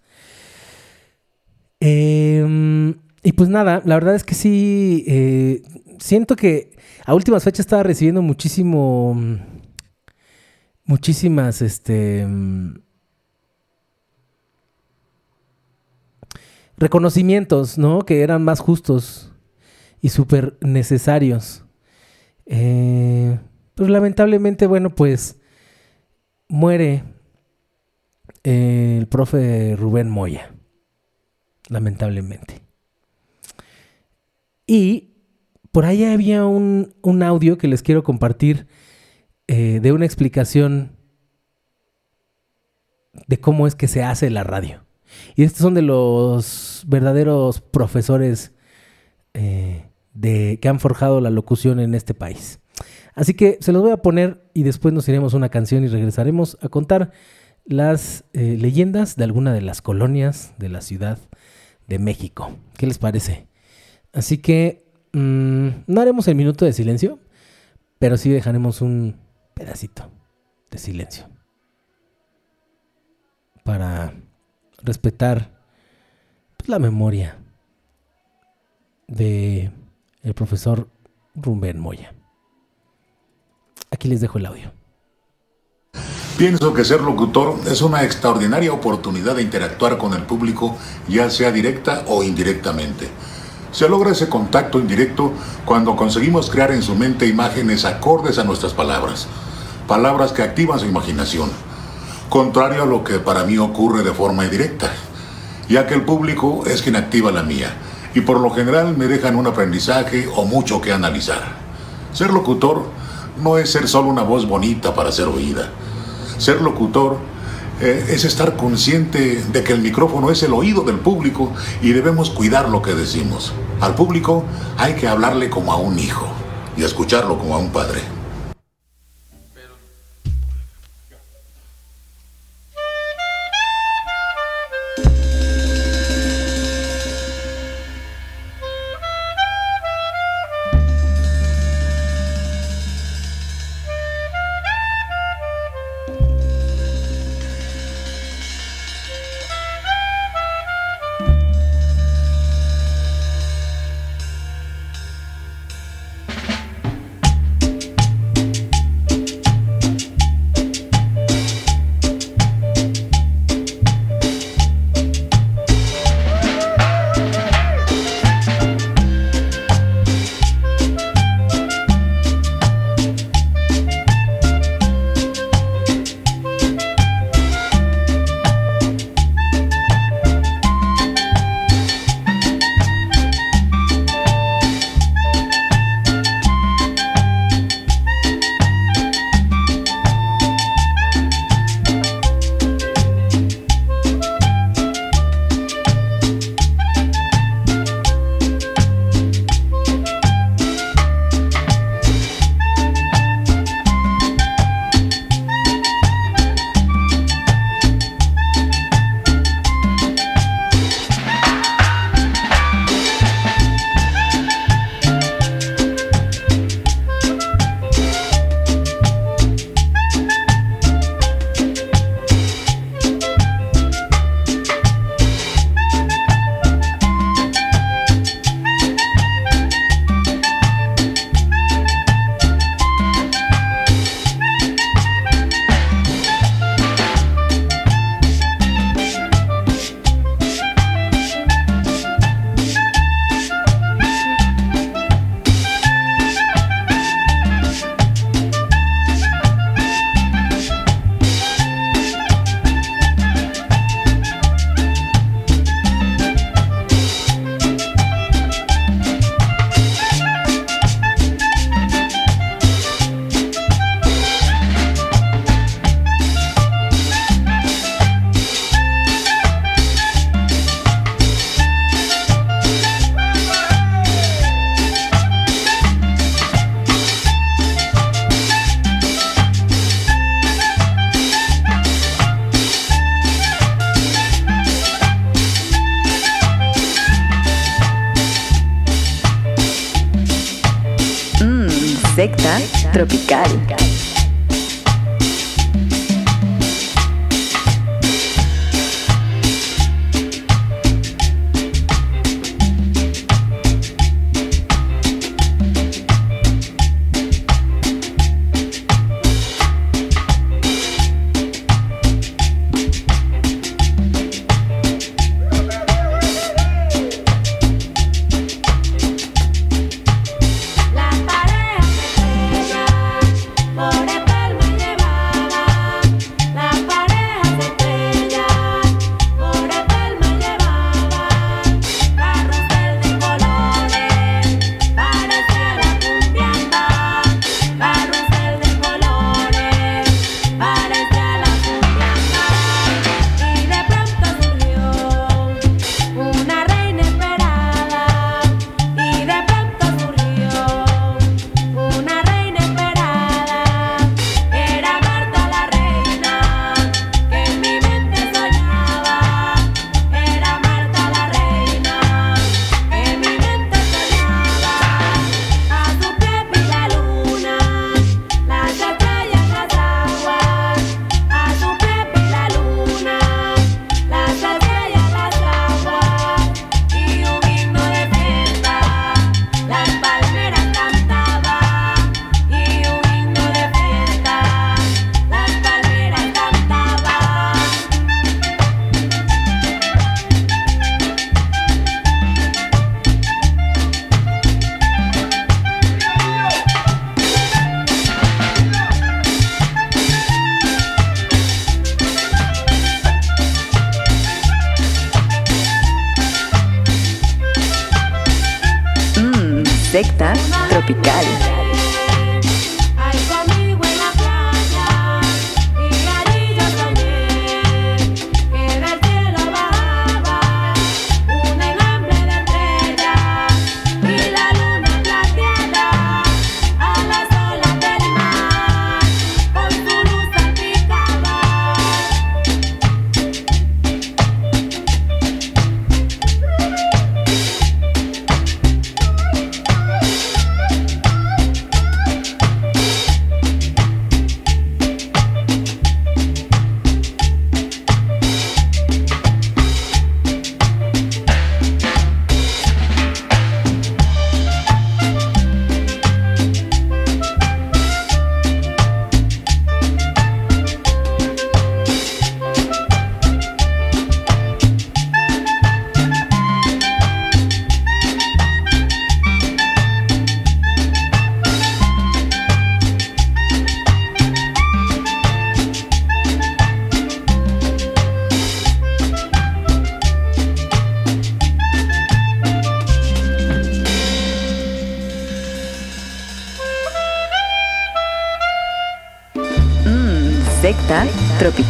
Eh, y pues nada, la verdad es que sí, eh, siento que a últimas fechas estaba recibiendo muchísimo, muchísimas, este, reconocimientos, ¿no? Que eran más justos y súper necesarios. Eh, pero lamentablemente, bueno, pues muere eh, el profe Rubén Moya. Lamentablemente. Y por ahí había un, un audio que les quiero compartir eh, de una explicación de cómo es que se hace la radio. Y estos son de los verdaderos profesores eh, de, que han forjado la locución en este país. Así que se los voy a poner y después nos iremos a una canción y regresaremos a contar las eh, leyendas de alguna de las colonias de la Ciudad de México. ¿Qué les parece? Así que mm, no haremos el minuto de silencio, pero sí dejaremos un pedacito de silencio para respetar pues, la memoria de el profesor Rubén Moya. Aquí les dejo el audio. Pienso que ser locutor es una extraordinaria oportunidad de interactuar con el público, ya sea directa o indirectamente. Se logra ese contacto indirecto cuando conseguimos crear en su mente imágenes acordes a nuestras palabras, palabras que activan su imaginación, contrario a lo que para mí ocurre de forma indirecta, ya que el público es quien activa la mía y por lo general me dejan un aprendizaje o mucho que analizar. Ser locutor no es ser solo una voz bonita para ser oída. Ser locutor eh, es estar consciente de que el micrófono es el oído del público y debemos cuidar lo que decimos. Al público hay que hablarle como a un hijo y escucharlo como a un padre.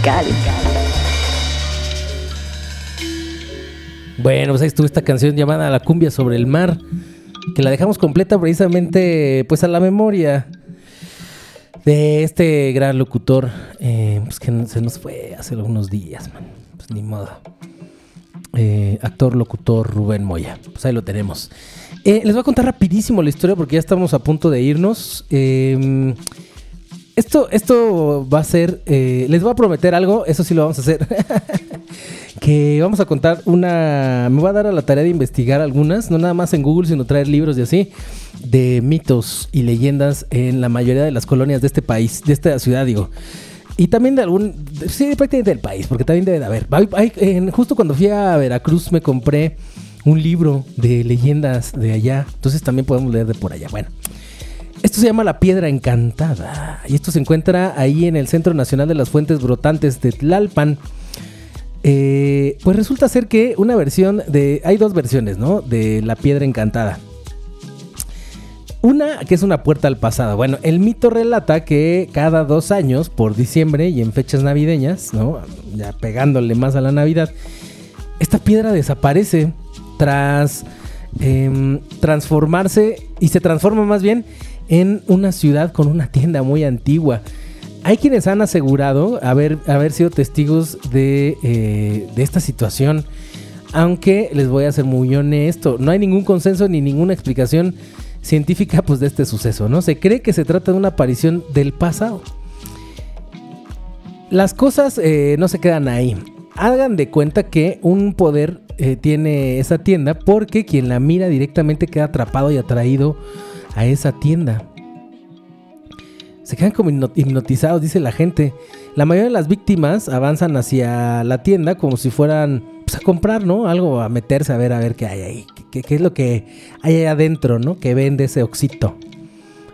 Tropical. Bueno, pues ahí estuvo esta canción llamada La cumbia sobre el mar, que la dejamos completa precisamente pues a la memoria de este gran locutor, eh, pues que se nos fue hace algunos días, man. Pues ni modo. Eh, actor, locutor Rubén Moya. Pues ahí lo tenemos. Eh, les voy a contar rapidísimo la historia porque ya estamos a punto de irnos. Eh, esto, esto va a ser. eh, les voy a prometer algo, eso sí lo vamos a hacer. que vamos a contar una. Me voy a dar a la tarea de investigar algunas, no nada más en Google, sino traer libros y así, de mitos y leyendas en la mayoría de las colonias de este país, de esta ciudad, digo. Y también de algún. Sí, prácticamente del país, porque también debe de haber. En- justo cuando fui a Veracruz me compré un libro de leyendas de allá. Entonces también podemos leer de por allá. Bueno. Esto se llama La Piedra Encantada. Y esto se encuentra ahí en el Centro Nacional de las Fuentes Brotantes de Tlalpan. Eh, pues resulta ser que una versión de. Hay dos versiones, ¿no? De La Piedra Encantada. Una que es una puerta al pasado. Bueno, el mito relata que cada dos años, por diciembre y en fechas navideñas, ¿no? Ya pegándole más a la Navidad, esta piedra desaparece tras em, transformarse y se transforma más bien en una ciudad con una tienda muy antigua. Hay quienes han asegurado haber, haber sido testigos de, eh, de esta situación. Aunque les voy a ser muy honesto, no hay ningún consenso ni ninguna explicación científica pues, de este suceso, ¿no? Se cree que se trata de una aparición del pasado. Las cosas eh, no se quedan ahí. Hagan de cuenta que un poder eh, tiene esa tienda porque quien la mira directamente queda atrapado y atraído a esa tienda. Se quedan como hipno- hipnotizados, dice la gente. La mayoría de las víctimas avanzan hacia la tienda como si fueran pues, a comprar, ¿no? Algo, a meterse a ver, a ver qué hay ahí. ¿Qué, qué es lo que hay ahí adentro, ¿no? Que vende ese oxito.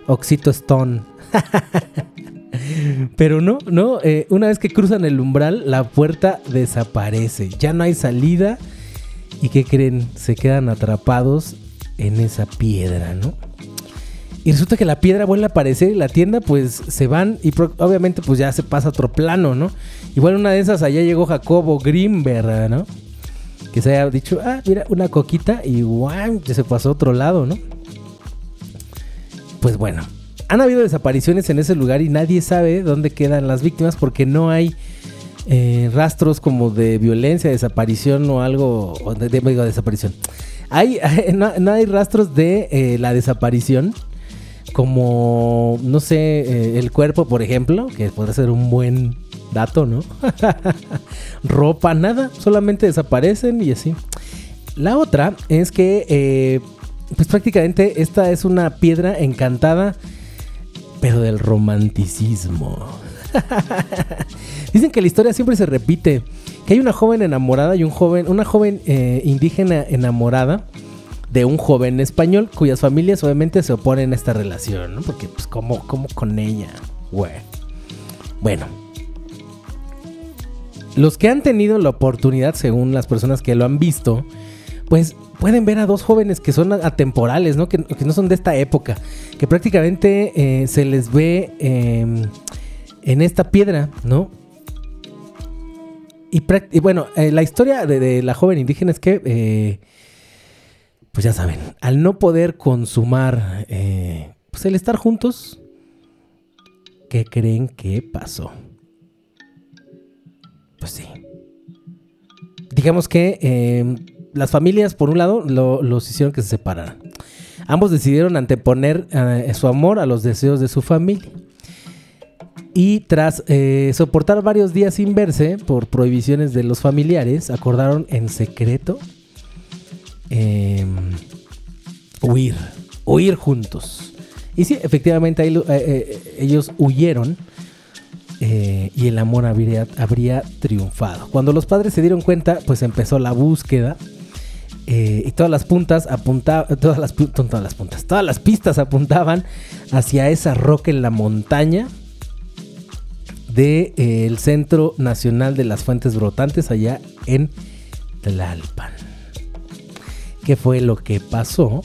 Oxito Stone. Pero no, no, eh, una vez que cruzan el umbral, la puerta desaparece. Ya no hay salida. ¿Y qué creen? Se quedan atrapados en esa piedra, ¿no? Y resulta que la piedra vuelve a aparecer y la tienda pues se van y obviamente pues ya se pasa a otro plano, ¿no? Igual una de esas allá llegó Jacobo Grimberg, ¿no? Que se haya dicho, ah, mira, una coquita y ¡guau! que se pasó a otro lado, ¿no? Pues bueno, han habido desapariciones en ese lugar y nadie sabe dónde quedan las víctimas porque no hay eh, rastros como de violencia, desaparición o algo, o digo, desaparición. Hay, no, no hay rastros de eh, la desaparición como, no sé, eh, el cuerpo, por ejemplo, que podría ser un buen dato, ¿no? Ropa, nada, solamente desaparecen y así. La otra es que, eh, pues prácticamente esta es una piedra encantada, pero del romanticismo. Dicen que la historia siempre se repite, que hay una joven enamorada y un joven, una joven eh, indígena enamorada de un joven español cuyas familias obviamente se oponen a esta relación, ¿no? Porque pues como, como con ella, güey. Bueno. Los que han tenido la oportunidad, según las personas que lo han visto, pues pueden ver a dos jóvenes que son atemporales, ¿no? Que, que no son de esta época, que prácticamente eh, se les ve eh, en esta piedra, ¿no? Y, y bueno, eh, la historia de, de la joven indígena es que, eh, pues ya saben, al no poder consumar, eh, pues el estar juntos, ¿qué creen que pasó? Pues sí. Digamos que eh, las familias, por un lado, lo- los hicieron que se separaran. Ambos decidieron anteponer eh, su amor a los deseos de su familia. Y tras eh, soportar varios días sin verse por prohibiciones de los familiares, acordaron en secreto eh, huir, huir juntos. Y sí, efectivamente eh, eh, ellos huyeron eh, y el amor habría, triunfado. Cuando los padres se dieron cuenta, pues empezó la búsqueda. y todas las puntas apuntaban, todas las, puntas, todas las pistas apuntaban hacia esa roca en la montaña del Centro Nacional de las Fuentes Brotantes allá en Tlalpan. ¿Qué fue lo que pasó?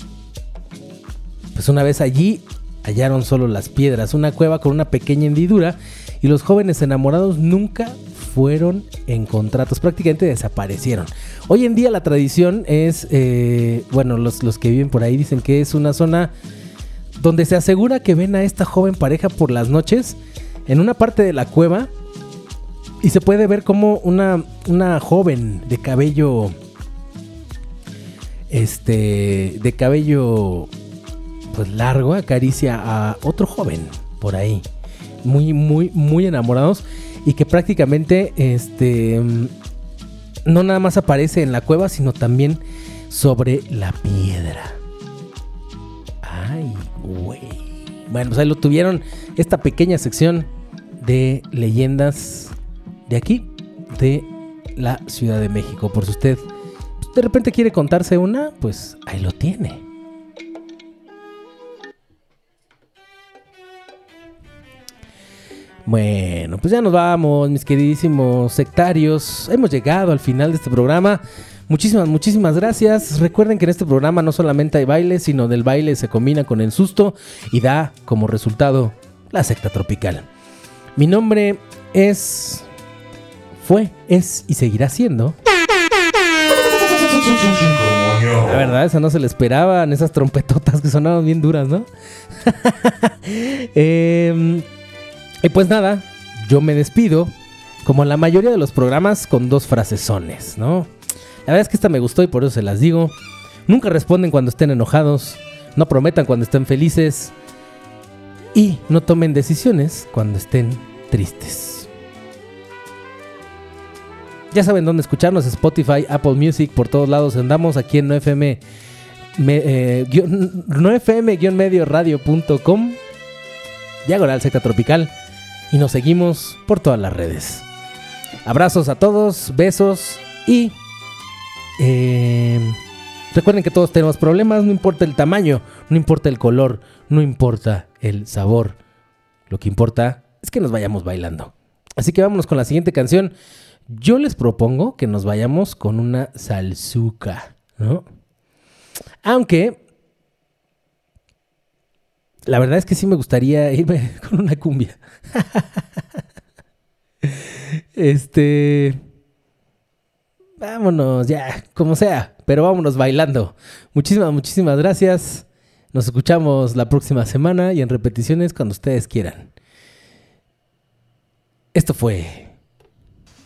Pues una vez allí hallaron solo las piedras, una cueva con una pequeña hendidura y los jóvenes enamorados nunca fueron encontrados, prácticamente desaparecieron. Hoy en día la tradición es, eh, bueno, los, los que viven por ahí dicen que es una zona donde se asegura que ven a esta joven pareja por las noches en una parte de la cueva y se puede ver como una, una joven de cabello este de cabello pues largo acaricia a otro joven por ahí. Muy muy muy enamorados. Y que prácticamente este no nada más aparece en la cueva sino también sobre la piedra. Ay güey. Bueno pues ahí lo tuvieron. Esta pequeña sección de leyendas de aquí de la Ciudad de México. Por si usted de repente quiere contarse una, pues ahí lo tiene. Bueno, pues ya nos vamos, mis queridísimos sectarios. Hemos llegado al final de este programa. Muchísimas, muchísimas gracias. Recuerden que en este programa no solamente hay baile, sino del baile se combina con el susto y da como resultado la secta tropical. Mi nombre es... Fue, es y seguirá siendo... La verdad, esa no se le esperaban, esas trompetotas que sonaron bien duras, ¿no? Em, y pues nada, yo me despido, como en la mayoría de los programas, con dos frasesones, ¿no? La verdad es que esta me gustó y por eso se las digo. Nunca responden cuando estén enojados, no prometan cuando estén felices y no tomen decisiones cuando estén tristes. Ya saben dónde escucharnos, Spotify, Apple Music, por todos lados andamos aquí en 9FM, me, eh, guión- 9FM radio.com, diagonal secta tropical, y nos seguimos por todas las redes. Abrazos a todos, besos y eh, recuerden que todos tenemos problemas, no importa el tamaño, no importa el color, no importa el sabor. Lo que importa es que nos vayamos bailando. Así que vámonos con la siguiente canción. Yo les propongo que nos vayamos con una salsuca, ¿no? Aunque la verdad es que sí me gustaría irme con una cumbia. este vámonos ya, como sea, pero vámonos bailando. Muchísimas muchísimas gracias. Nos escuchamos la próxima semana y en repeticiones cuando ustedes quieran. Esto fue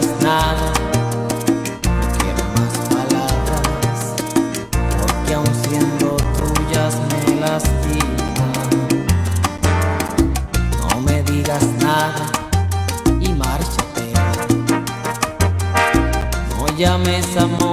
digas nada, no quiero más palabras. Porque aun siendo tuyas me lastiman. No me digas nada y márchate. No llames amor